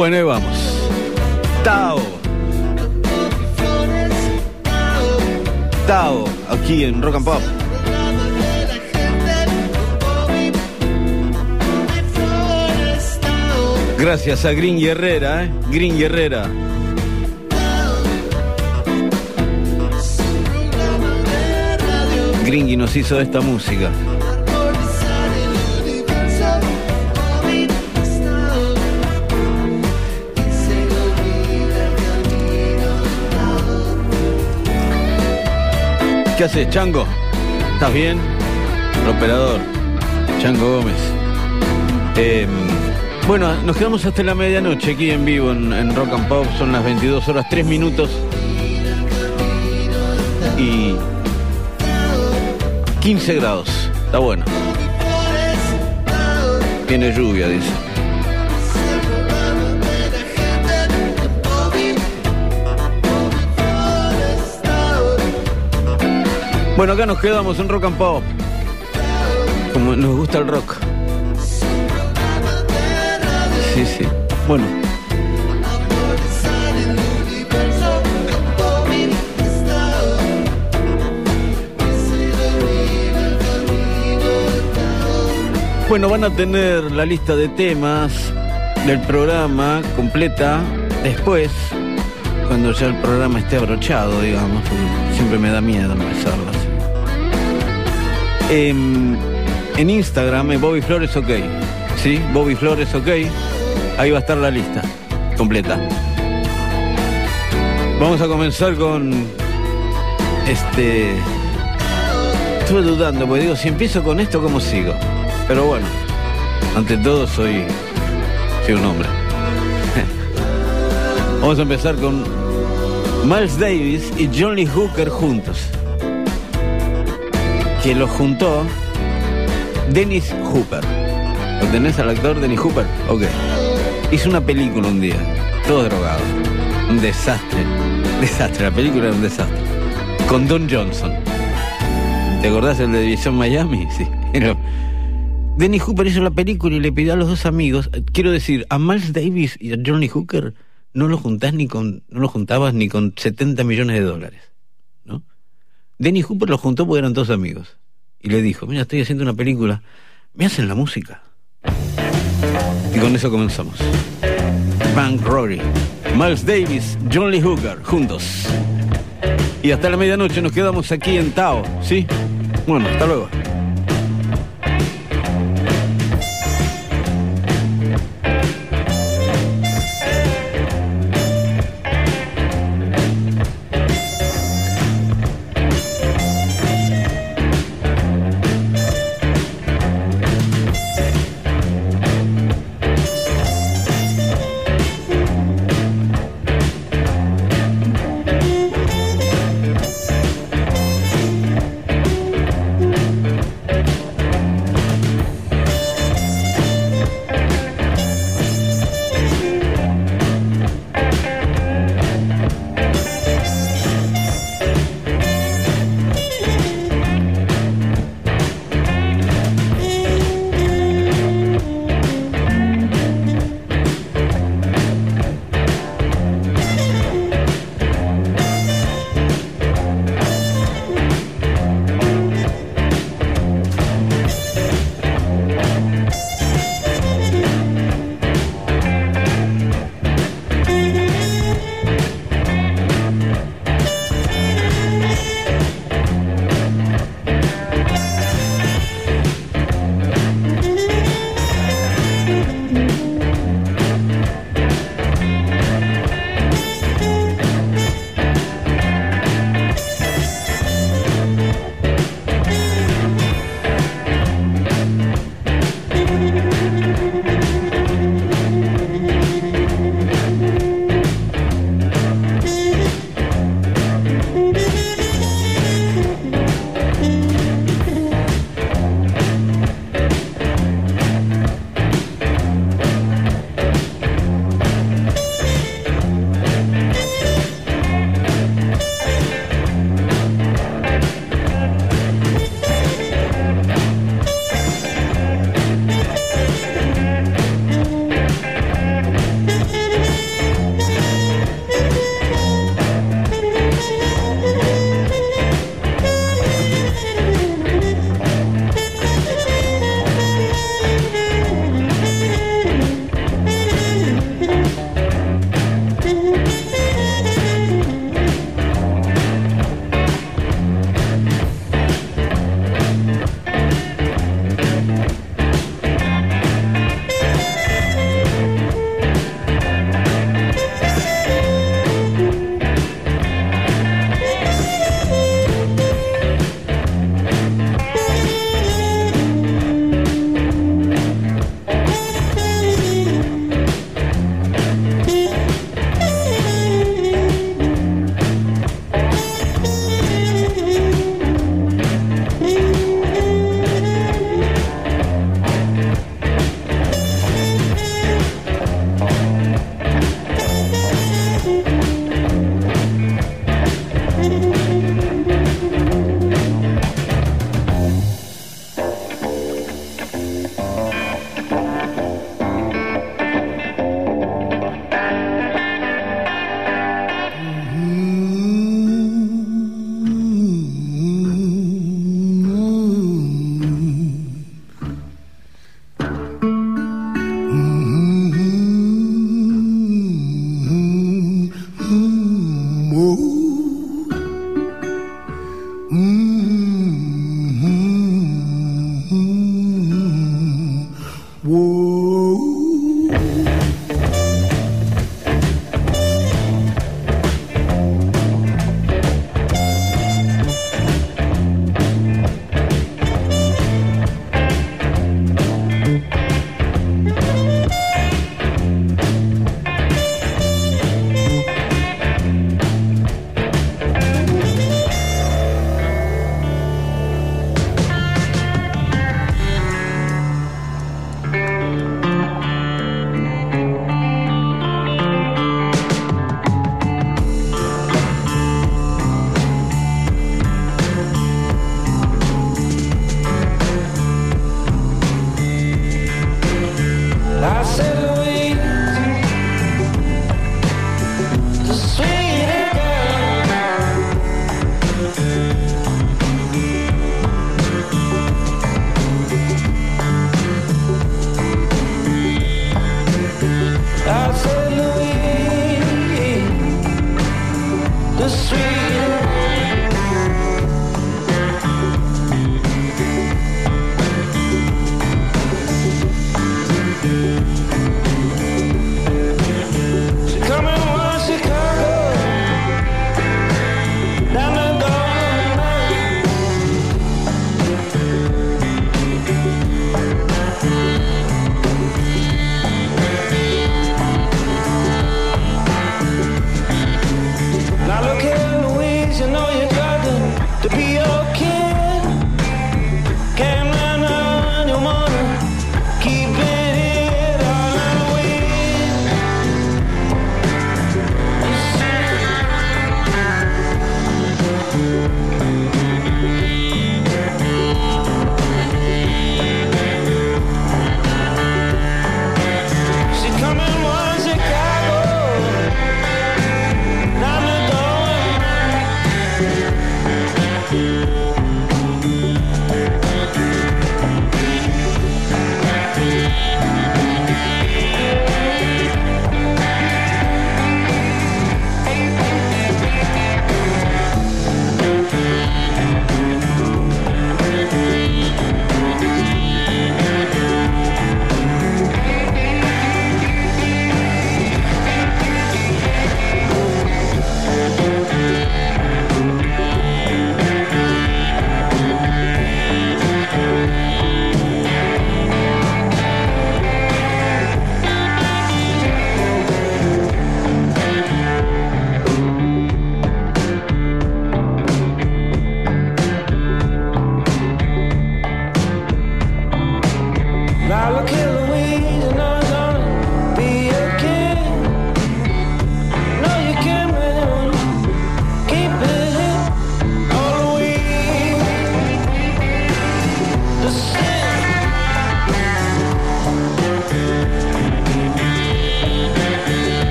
Bueno, ahí vamos. Tao. Tao, aquí en Rock and Pop. Gracias a Green Herrera, ¿eh? Green Herrera. Gringy nos hizo esta música. ¿Qué haces, Chango? ¿Estás bien? El operador, Chango Gómez. Eh, bueno, nos quedamos hasta la medianoche aquí en vivo en, en Rock and Pop. Son las 22 horas 3 minutos. Y 15 grados. Está bueno. Tiene lluvia, dice. Bueno, acá nos quedamos en Rock and Pop. Como nos gusta el rock. Sí, sí. Bueno. Bueno, van a tener la lista de temas del programa completa después, cuando ya el programa esté abrochado, digamos, siempre me da miedo empezarlo Em, en Instagram, en Bobby Flores OK. ¿Sí? Bobby Flores OK. Ahí va a estar la lista completa. Vamos a comenzar con este. Estuve dudando, porque digo, si empiezo con esto, ¿cómo sigo? Pero bueno, ante todo soy, soy un hombre. Vamos a empezar con Miles Davis y John Lee Hooker juntos. Que los juntó Dennis Hooper. ¿Lo tenés al actor Dennis Hooper? Ok. Hizo una película un día, todo drogado. Un desastre. Desastre, la película era un desastre. Con Don Johnson. ¿Te acordás el de División Miami? Sí. Denny Hooper hizo la película y le pidió a los dos amigos, quiero decir, a Miles Davis y a Johnny Hooker no lo juntás ni con, no lo juntabas ni con 70 millones de dólares. Denny Hooper lo juntó porque eran dos amigos y le dijo, mira, estoy haciendo una película, me hacen la música. Y con eso comenzamos. Bank Rory, Miles Davis, John Lee Hooker, juntos. Y hasta la medianoche nos quedamos aquí en Tao, ¿sí? Bueno, hasta luego.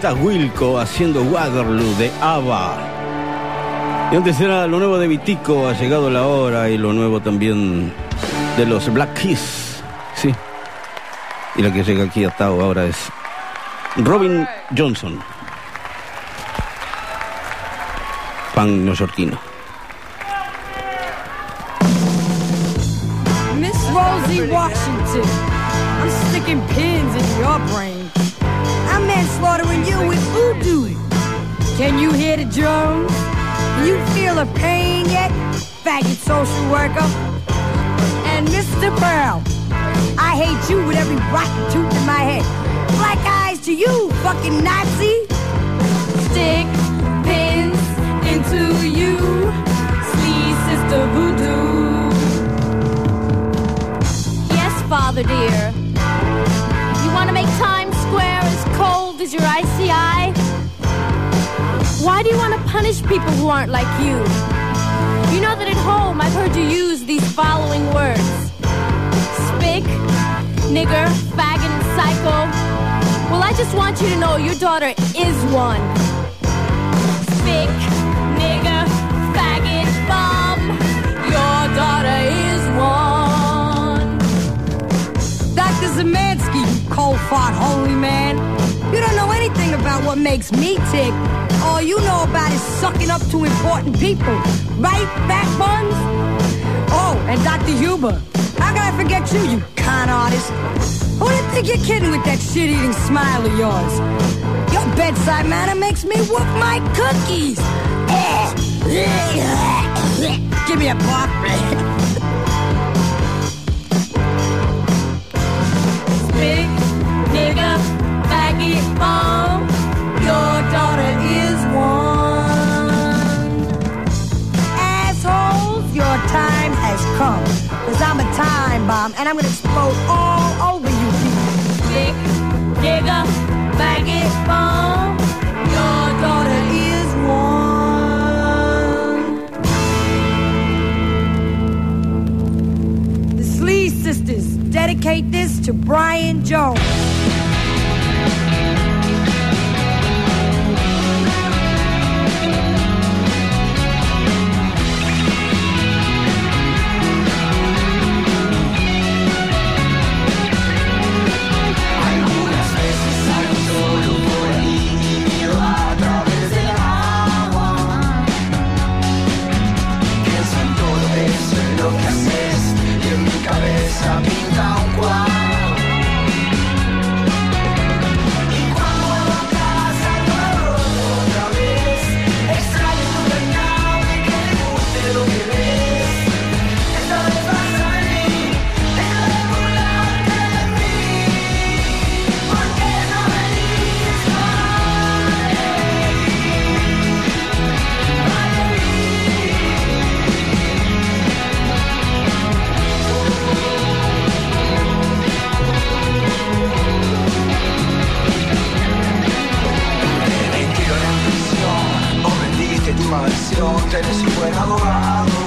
Está Wilco haciendo Waterloo de ABBA. Y antes era lo nuevo de Vitico, ha llegado la hora, y lo nuevo también de los Black Keys. Sí. Y la que llega aquí hasta ahora es Robin Johnson. Pan neoyorquino. Miss Rosie Washington, I'm sticking pins in your brain. I'm you with voodoo. Can you hear the drums? Do you feel the pain yet, faggot social worker? And Mr. Pearl, I hate you with every rotten tooth in my head. Black eyes to you, fucking Nazi. Stick pins into you, sleaze sister voodoo. Yes, Father dear. You want to make as as your eye? Why do you want to punish people who aren't like you? You know that at home I've heard you use these following words spick, nigger, faggot, and psycho. Well, I just want you to know your daughter is one. Spick, nigger, faggot, bum. Your daughter is one. Dr. Zemansky, you cold fart holy man. You don't know anything about what makes me tick. All you know about is sucking up to important people. Right, fat buns? Oh, and Dr. Huber. How can I forget you, you con artist? Who do you think you're kidding with that shit-eating smile of yours? Your bedside manner makes me whoop my cookies. Give me a pop. faggot. Your daughter is one. Your time has come. Cause I'm a time bomb and I'm gonna explode all over you. Big nigga, faggot, bum. Your daughter is one. Sisters dedicate this to Brian Jones. Mansión, tenés un buen abogado.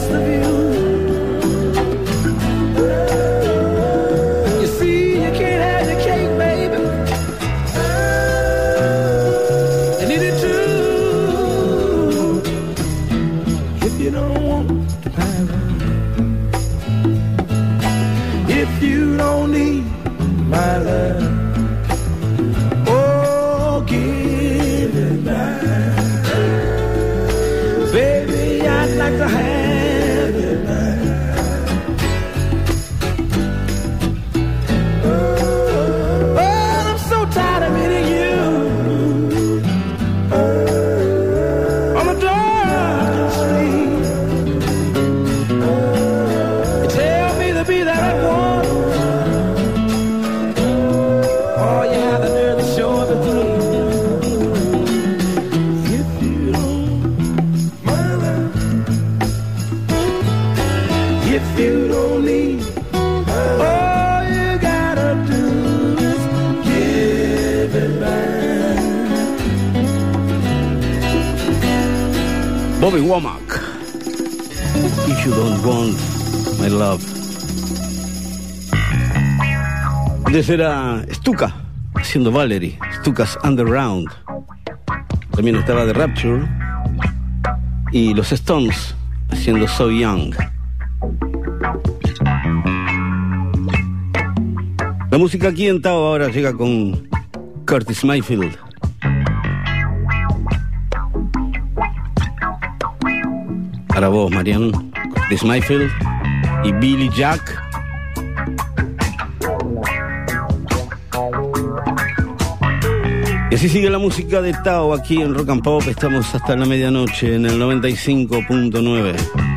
Best of you. era Stuka, haciendo Valerie, Stuka's Underground. También estaba The Rapture y los Stones, haciendo So Young. La música aquí en Tao ahora llega con Curtis Mayfield. Para vos, Marian, Curtis Mayfield y Billy Jack. Así sigue la música de Tao aquí en Rock and Pop. Estamos hasta la medianoche en el 95.9.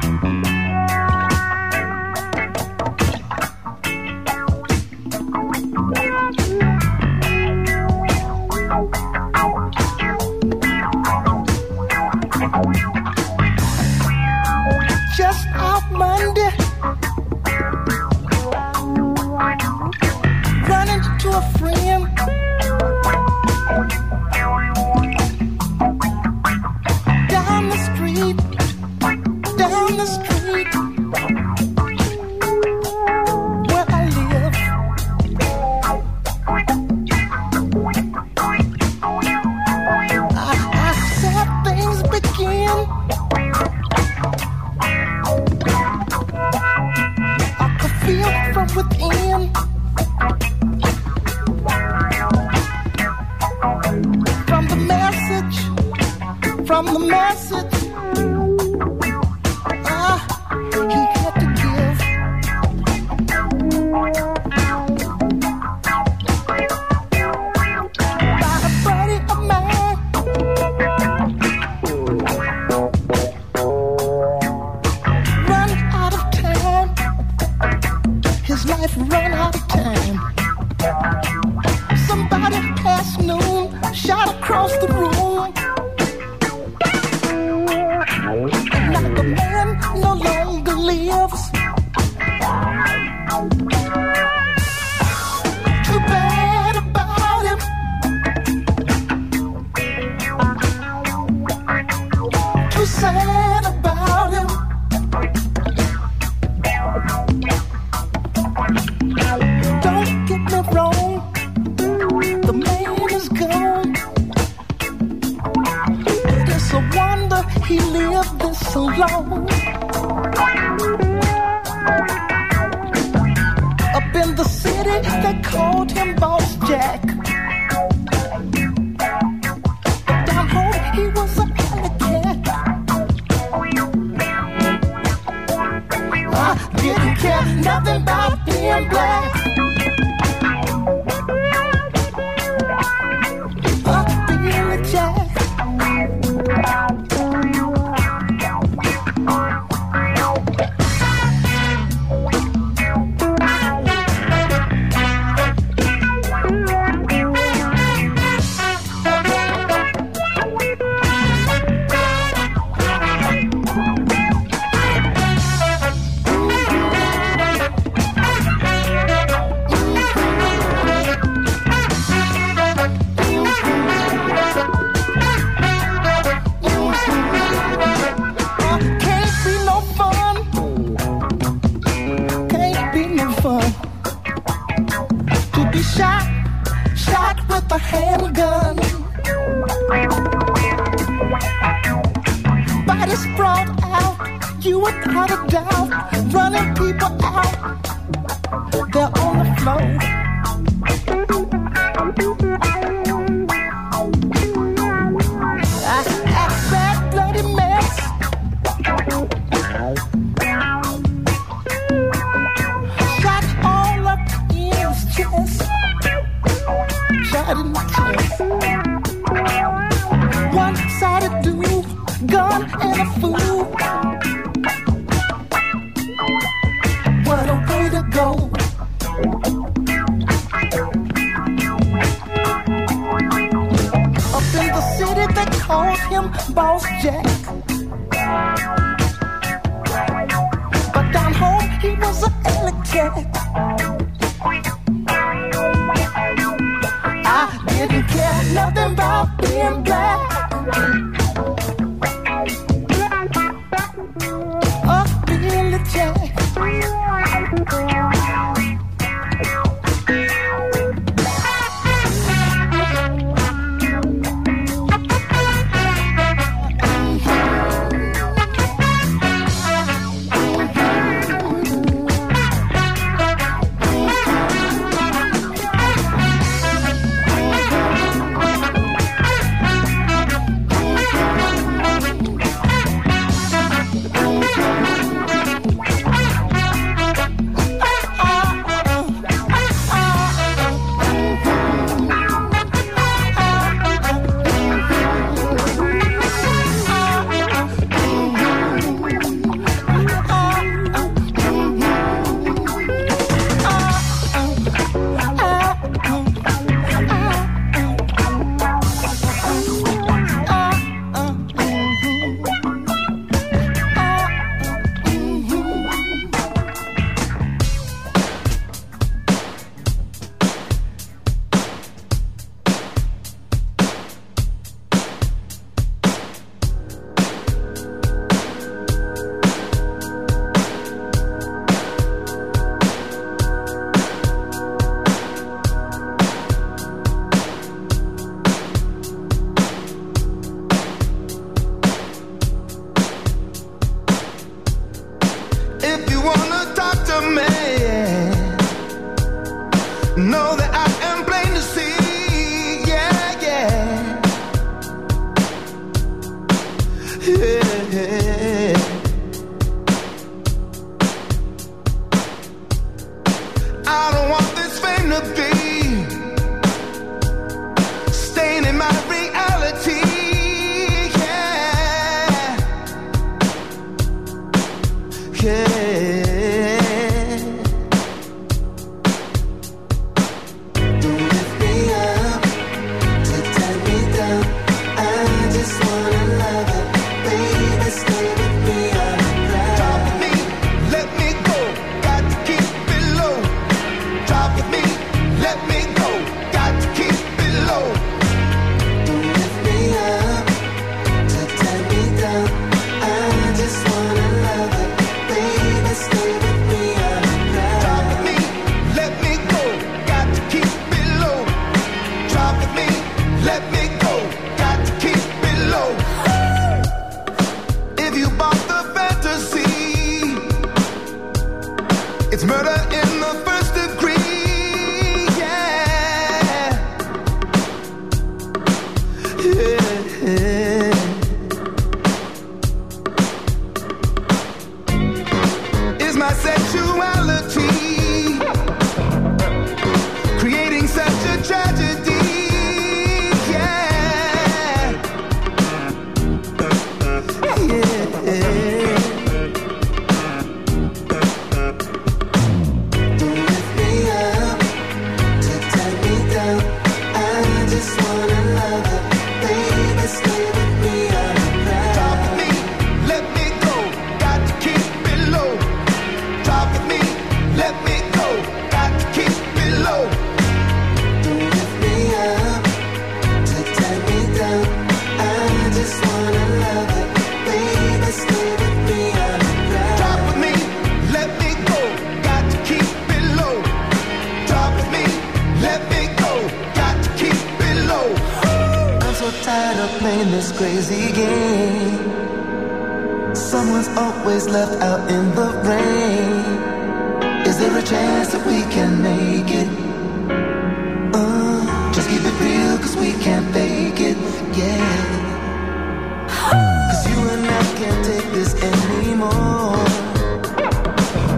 can't take this anymore.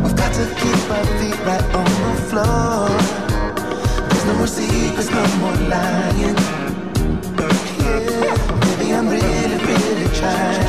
I've got to keep my feet right on the floor. There's no more secrets, no more lying. Yeah, baby, I'm really, really trying.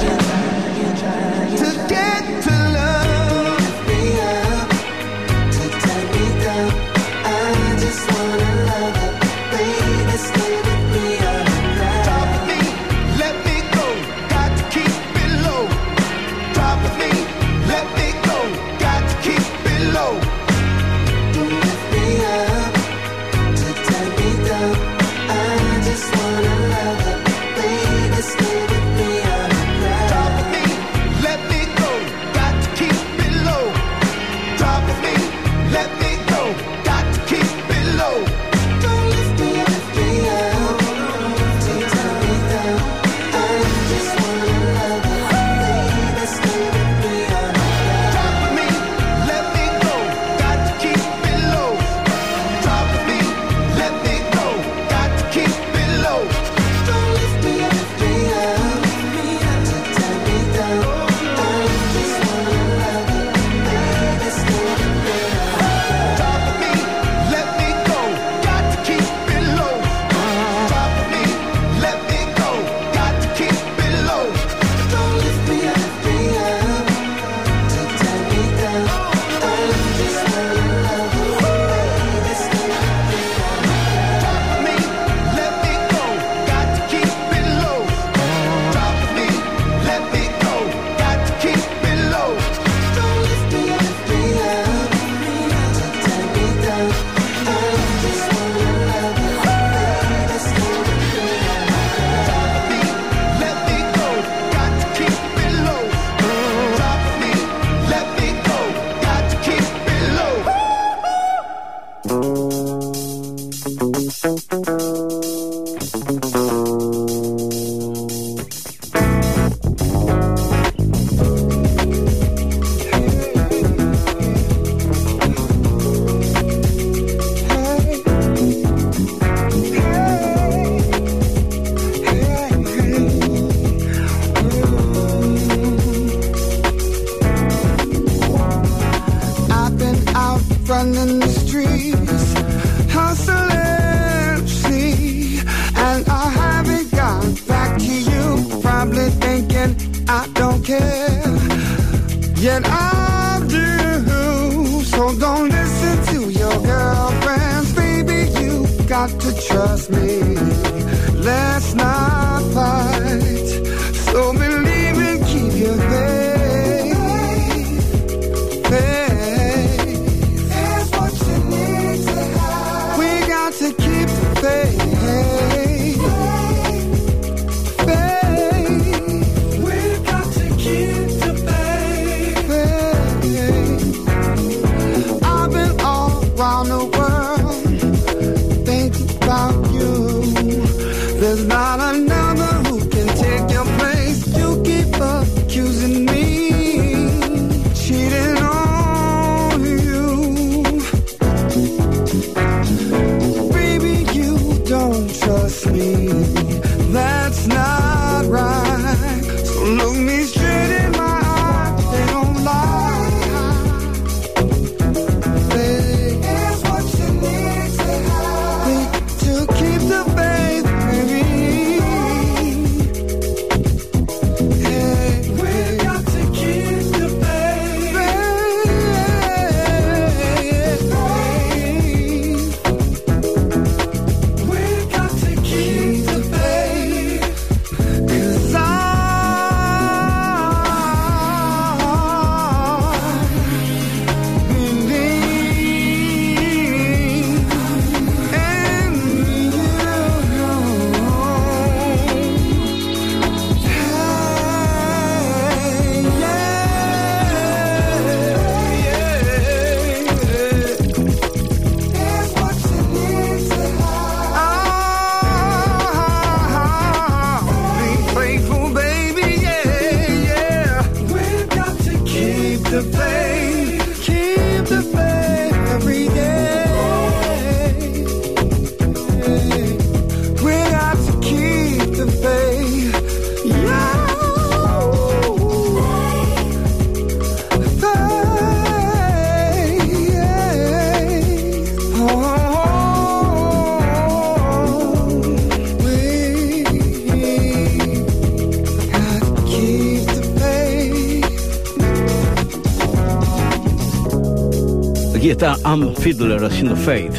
está Am Fiddler haciendo fade.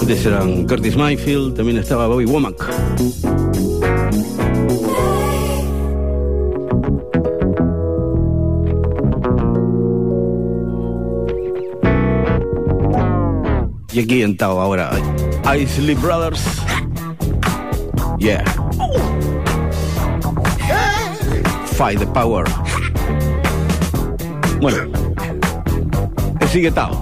Antes eran Curtis Mayfield, también estaba Bobby Womack. Y aquí en Tao ahora, Isley Brothers. Yeah. Fight the power. Bueno, sigue Tao.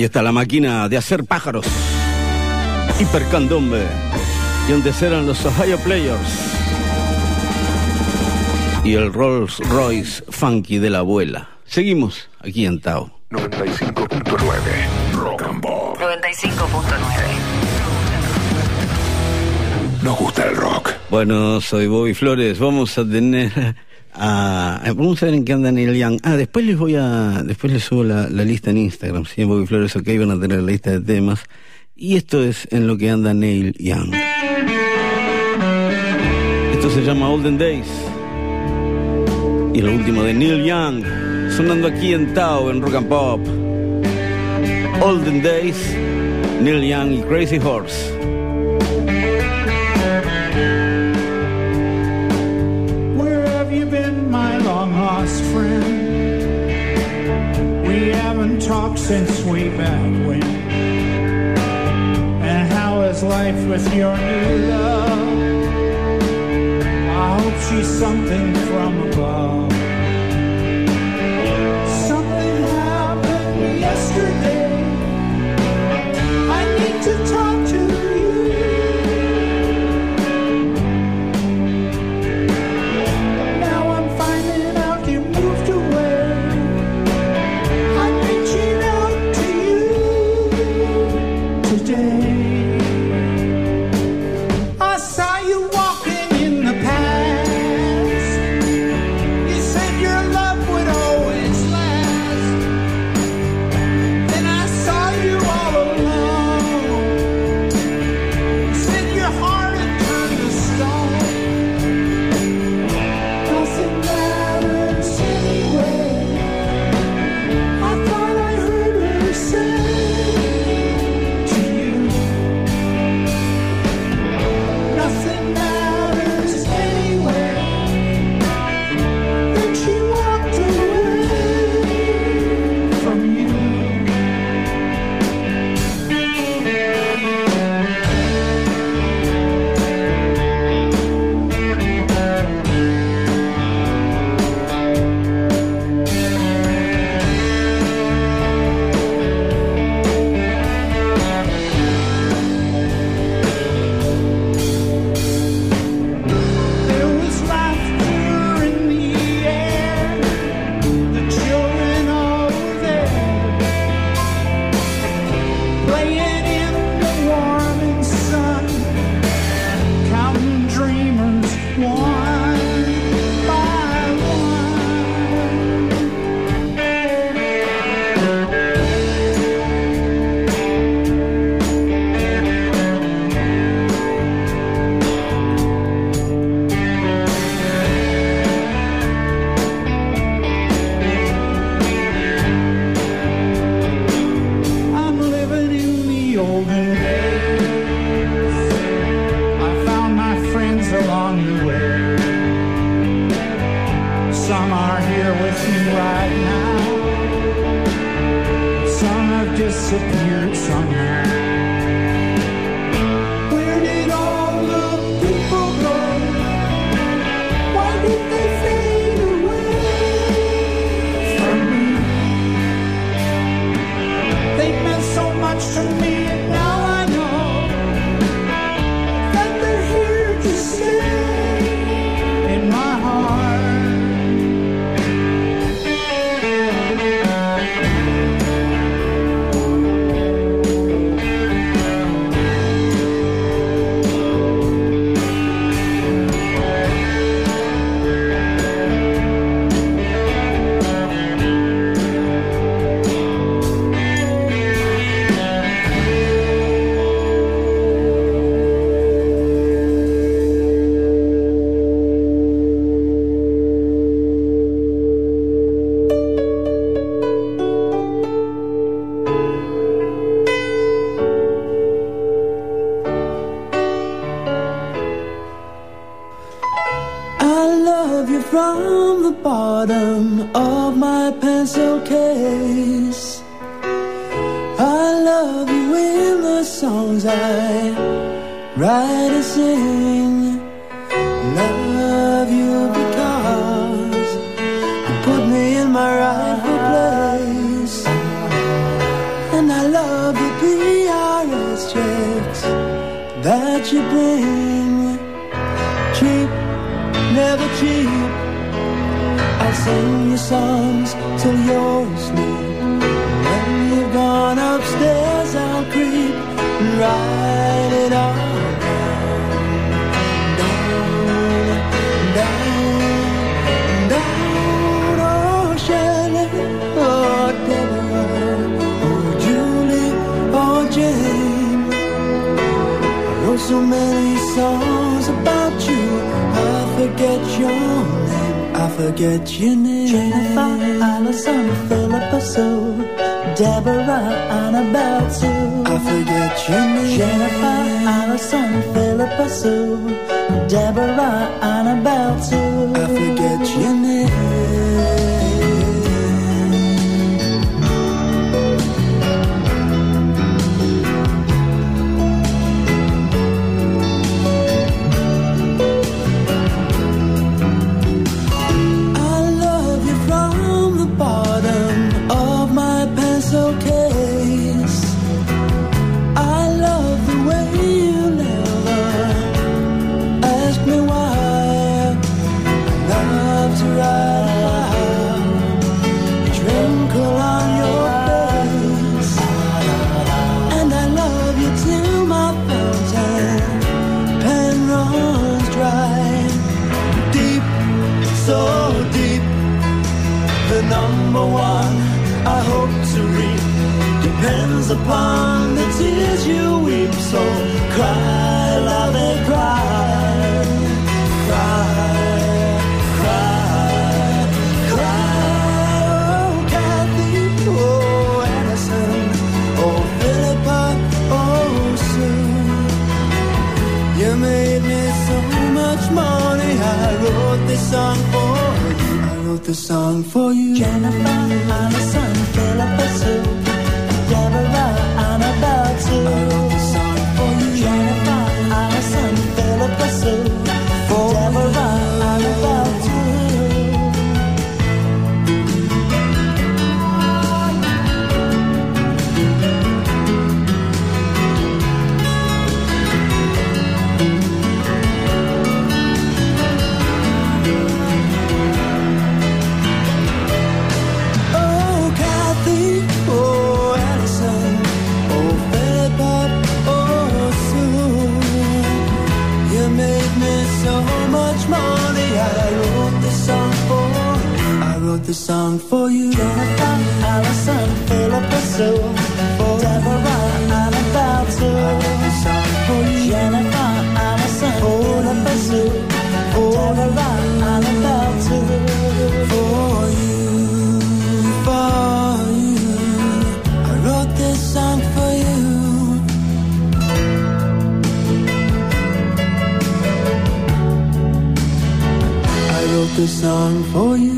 Ahí está la máquina de hacer pájaros. Hipercandombe. Y antes eran los Ohio Players. Y el Rolls Royce Funky de la abuela. Seguimos aquí en Tao. 95.9 Rock and Pop. 95.9. Nos gusta el rock. Bueno, soy Bobby Flores. Vamos a tener a. Vamos a ver en qué anda Neil Young. Ah, después les voy a. Después les subo la, lista en Instagram. Sí, Bobby Flores, ok, van a tener la lista de temas. Y esto es en lo que anda Neil Young. Esto se llama Olden Days. Y lo último de Neil Young. Sonando aquí en Tao, en Rock and Pop. Olden Days, Neil Young y Crazy Horse. Lost friend? We haven't talked since way back when. And how is life with your new love? I hope she's something from above. number one I hope to reap depends upon the tears you weep. So cry loud a song for you. Jennifer Aniston, Philippa Sue, Deborah Annabelle too. a song for you. Jennifer, Allison, Philip, and Sue. For Deborah, I'm about to. a song for you. Jennifer, Allison, Philip, and Sue. For Deborah, I'm about to. For you, for you. I wrote this song for you. I wrote this song for you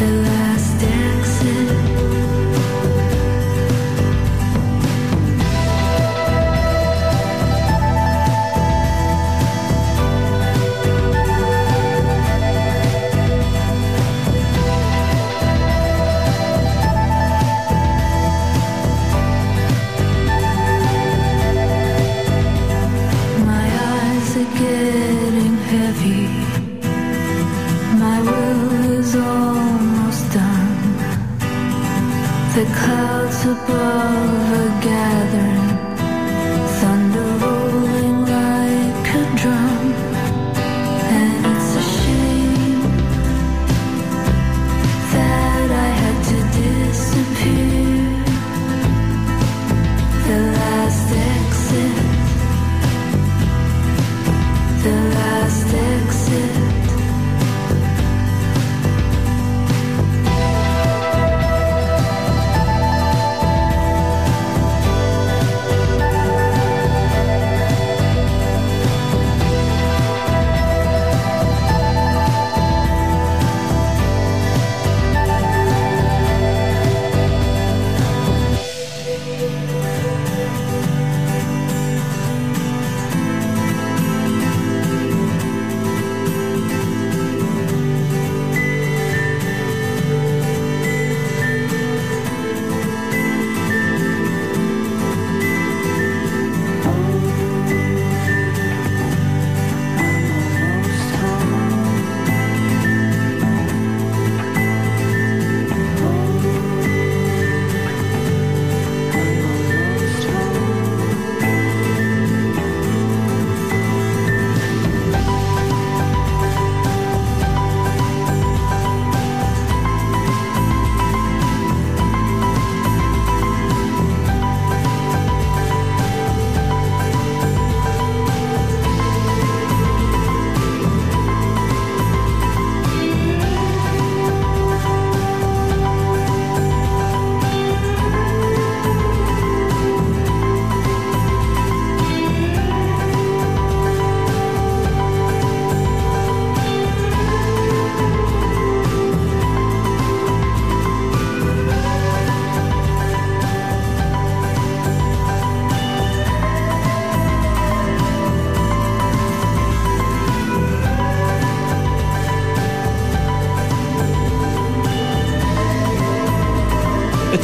the light.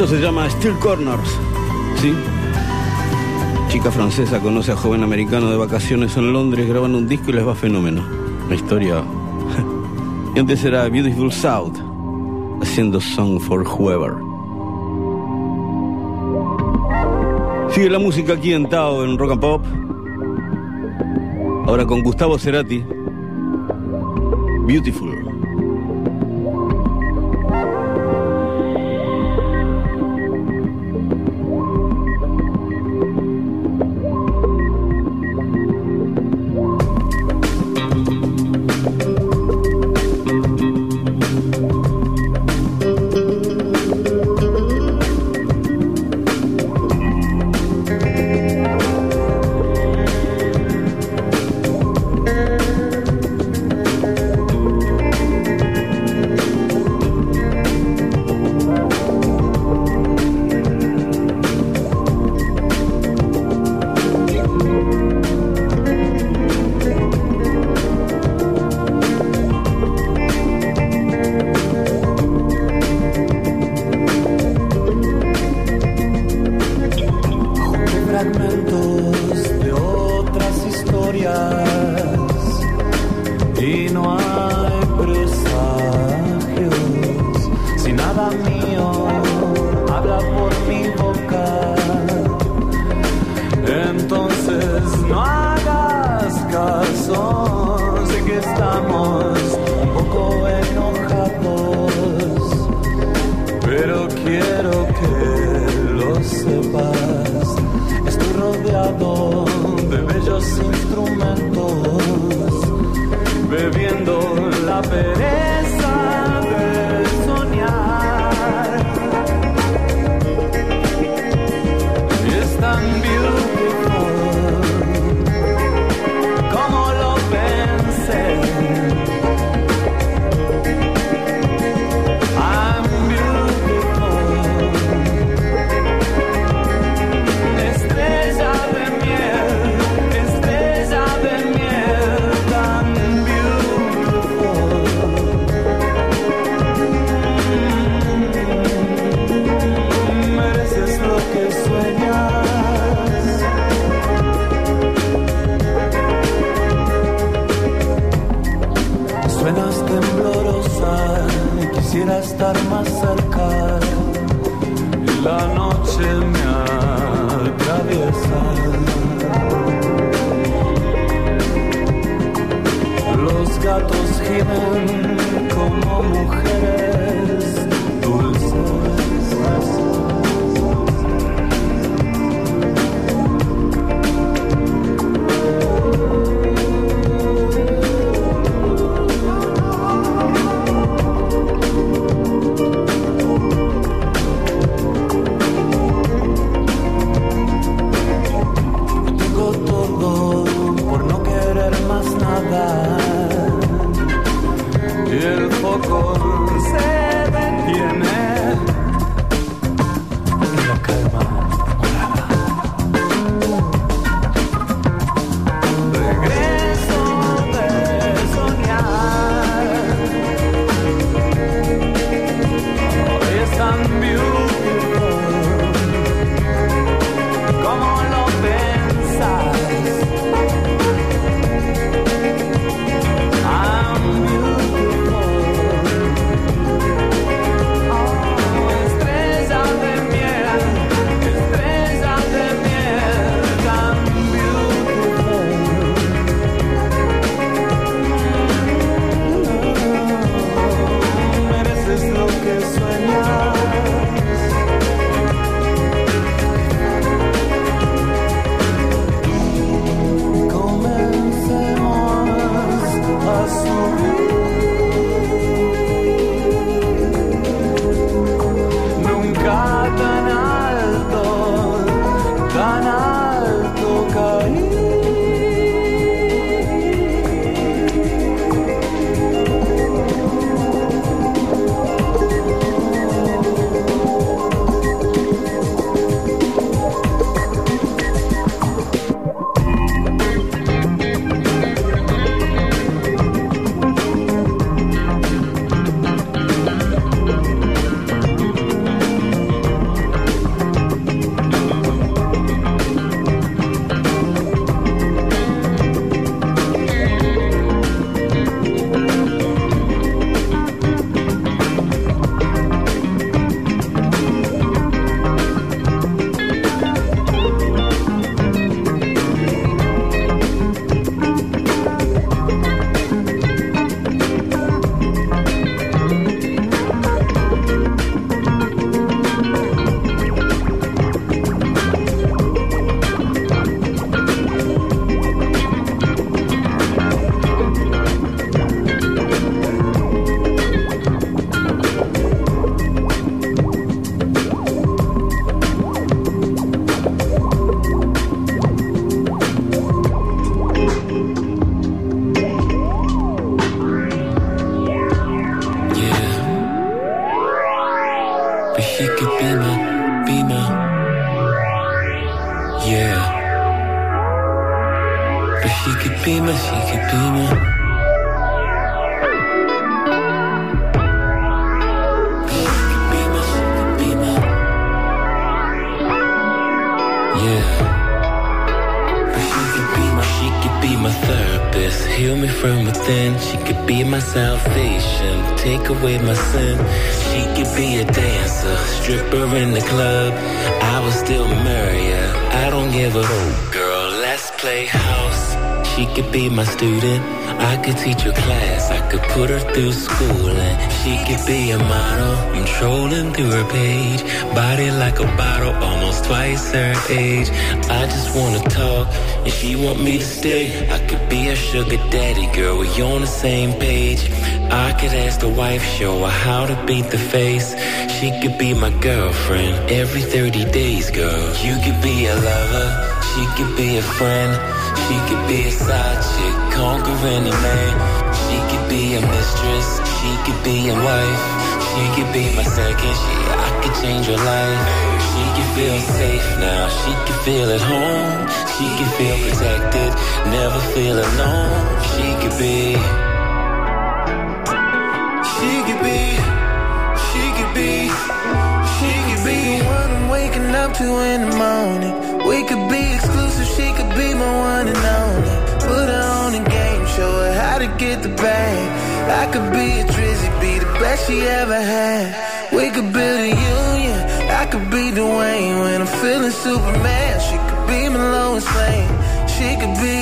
Se llama Steel Corners. ¿Sí? Chica francesa conoce a joven americano de vacaciones en Londres, graban un disco y les va fenómeno. La historia. y antes era Beautiful South, haciendo Song for Whoever. Sigue la música aquí en Tao en Rock and Pop. Ahora con Gustavo Cerati. Beautiful. Take away my sin. She could be a dancer, stripper in the club. I would still marry her. I don't give a She could be my student. I could teach her class. I could put her through school, and she could be a model. I'm trolling through her page, body like a bottle, almost twice her age. I just wanna talk, and she want me to stay. I could be a sugar daddy, girl. We on the same page. I could ask the wife, show her how to beat the face. She could be my girlfriend every 30 days, girl. You could be a lover, she could be a friend. She could be a side chick, conquer any man. She could be a mistress, she could be a wife. She could be my second, she, I could change her life. She could feel safe now, she could feel at home. She could feel protected, never feel alone. She could be. She could be, she could be, she could be the one I'm waking up to in the morning. We could be be my one and only. Put her on a game, show her how to get the bag. I could be a drizzy, be the best she ever had. We could build a union. I could be Dwayne when I'm feeling Superman. She could be my Lois Lane. She could be.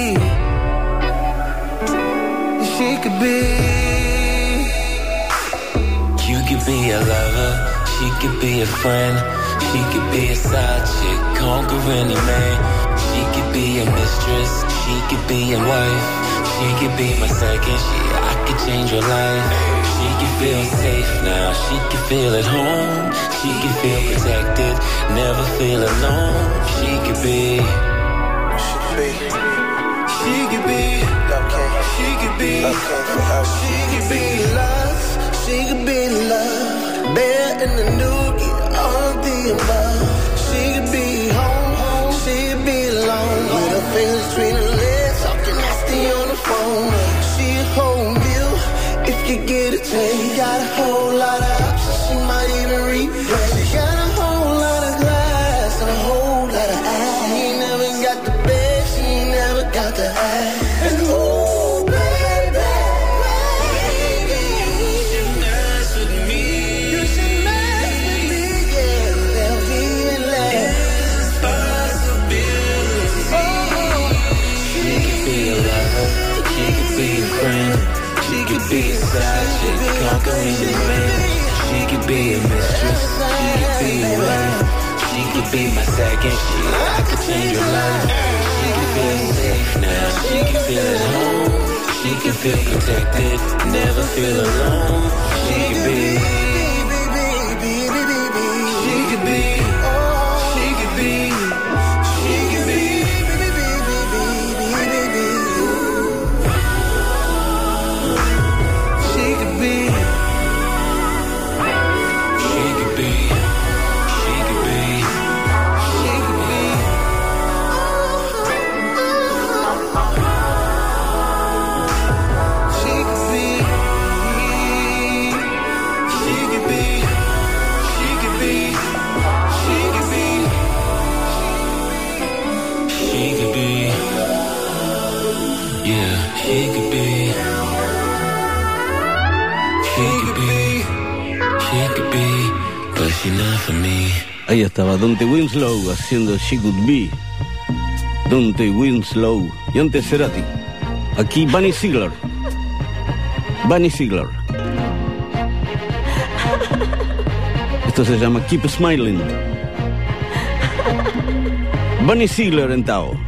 She could be. You could be a lover, she could be a friend, she could be a side chick, conquer any man. Be a mistress, she could be a wife, she could be my second, she I could change your life. She could feel safe now, she could feel at home, she could feel protected, never feel alone. She could be, She could be. She could be. She could be. Okay. She could be love. She could be love. Bear in the noogie. All of the above. Fingers between her legs. Talking nasty on the phone. She a whole meal. If you get a taste. Got a whole lot of options. She might be my second, she I could change your life. She could feel safe now, she could feel at home, she could feel protected, never feel alone. She could be. Ahí estaba Dante Winslow haciendo She Could Be. Dante Winslow. Y antes Cerati. Aquí Bunny Ziegler. Bunny Ziegler. Esto se llama Keep Smiling. Bunny Ziegler en Tao.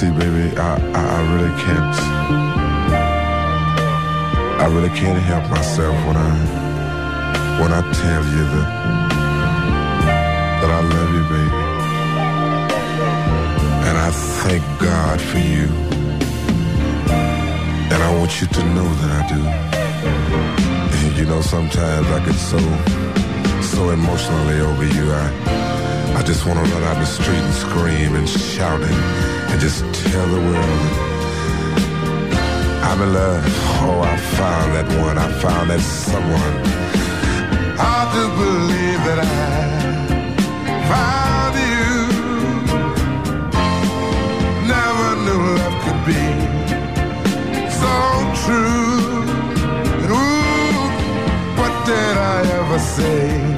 See, baby, I, I, I really can't. I really can't help myself when I when I tell you that that I love you, baby. And I thank God for you. And I want you to know that I do. And you know, sometimes I get so so emotionally over you. I I just want to run out the street and scream and shout and, and just tell the world I'm in love. Oh, I found that one. I found that someone. I just believe that I found you. Never knew love could be so true. And ooh, what did I ever say?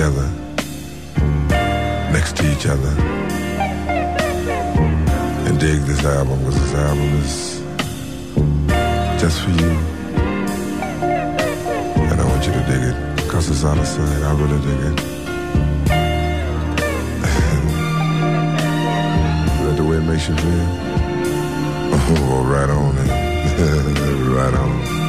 Together, next to each other, and dig this album because this album is just for you. And I want you to dig it because it's sight. I really dig it. Is that the way it makes you feel? Oh, right on, man. right on.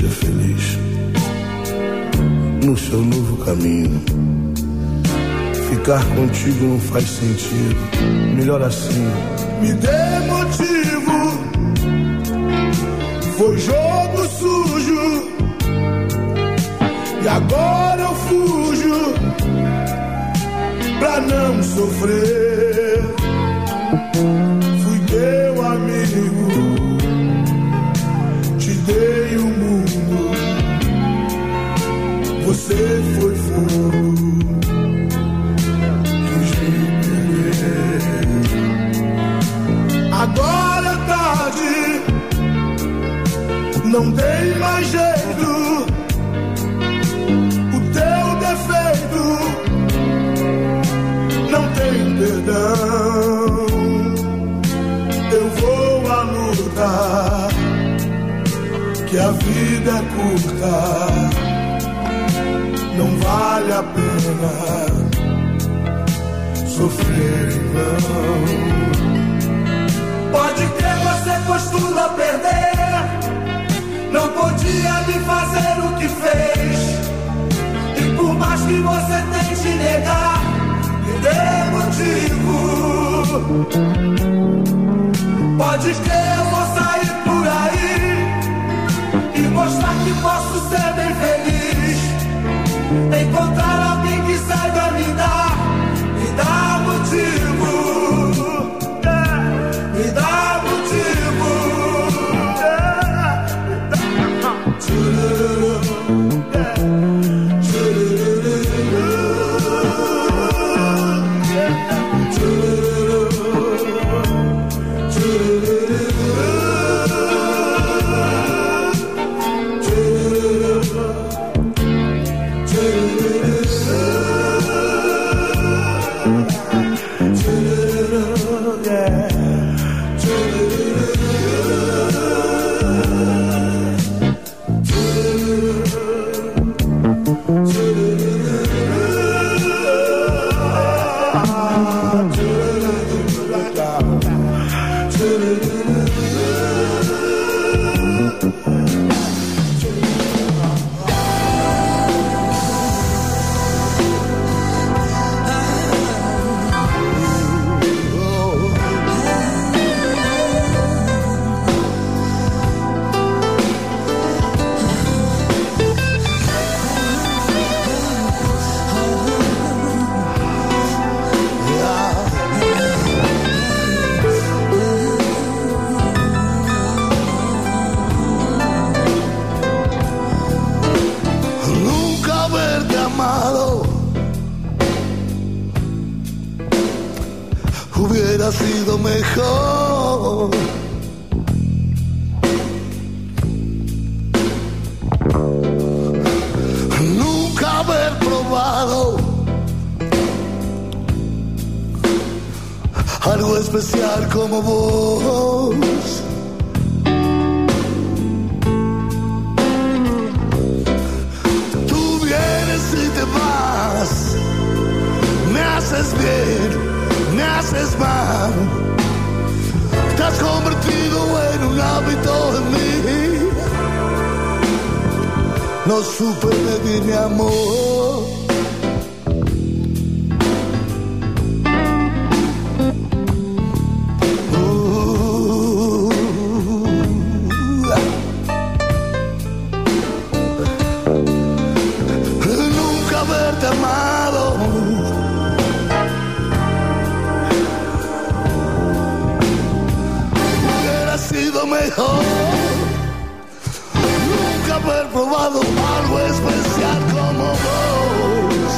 seja feliz no seu novo caminho. Ficar contigo não faz sentido, melhor assim. Me dê motivo, foi jogo sujo, e agora eu fujo pra não sofrer. que a vida é curta, não vale a pena sofrer não. Pode crer, você costuma perder, não podia me fazer o que fez, e por mais que você tente negar, me dê motivo. Pode crer, eu vou sair por aí e mostrar que posso ser bem feliz. Encontrar alguém que saiba me dar, me dar motivo. mereces más. Te has convertido en un hábito en mí. No supe de mi amor. Nunca haber probado algo especial como vos.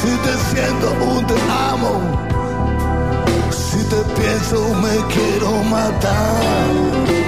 Si te siento un te amo, si te pienso me quiero matar.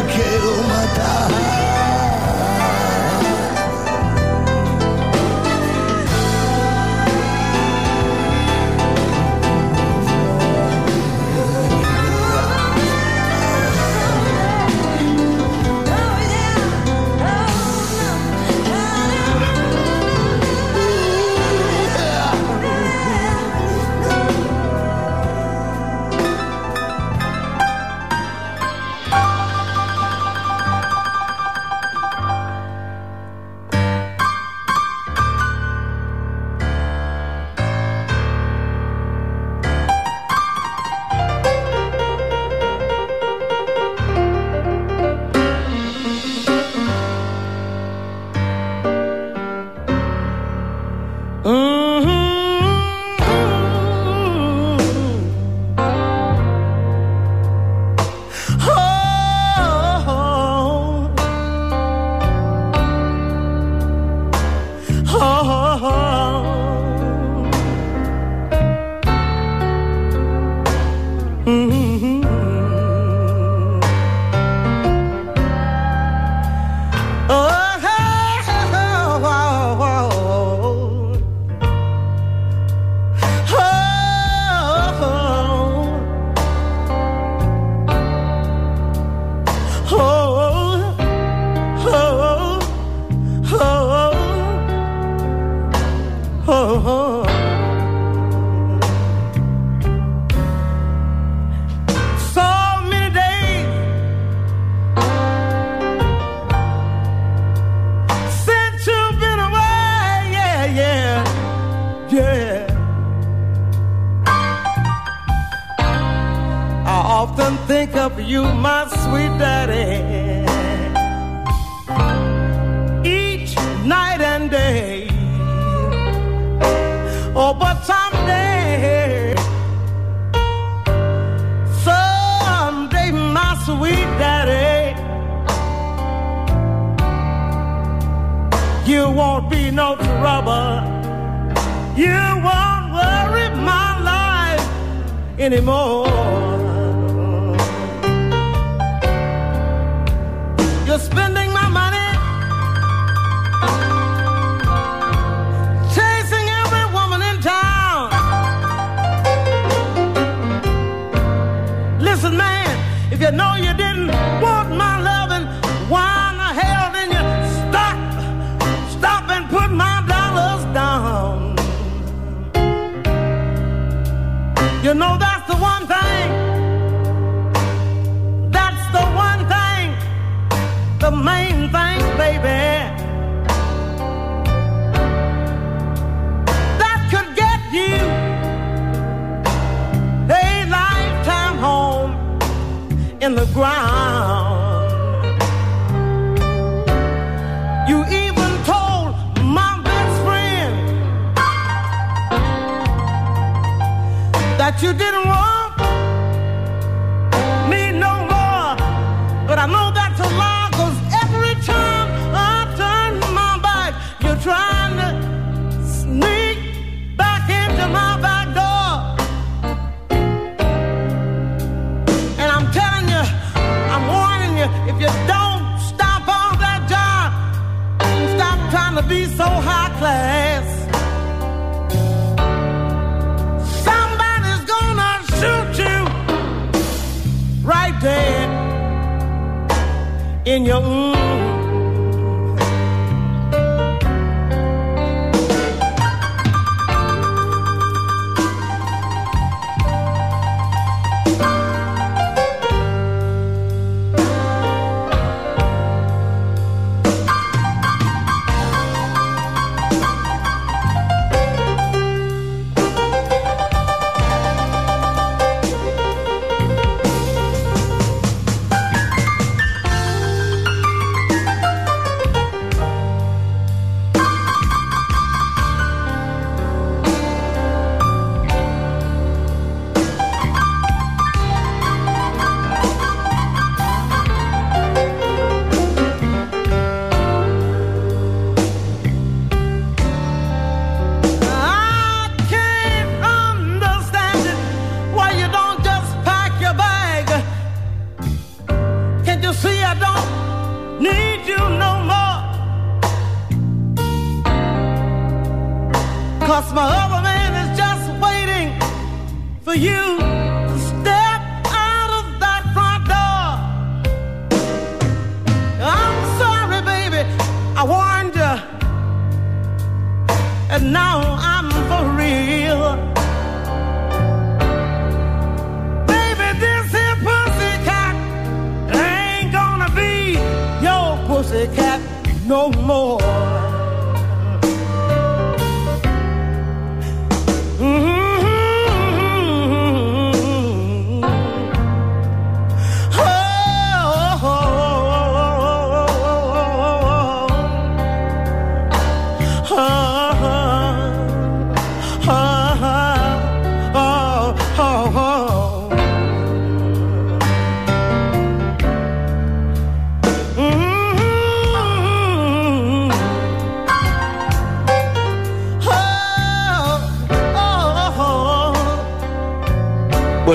quiero matar.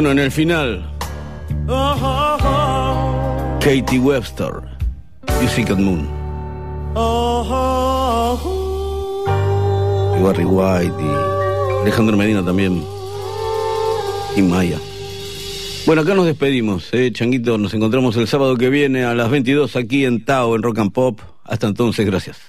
En el final. Katie Webster, Music and Moon. Y Barry White y Alejandro Medina también. Y Maya. Bueno, acá nos despedimos, eh, Changuito. Nos encontramos el sábado que viene a las 22 aquí en Tao, en Rock and Pop. Hasta entonces, gracias.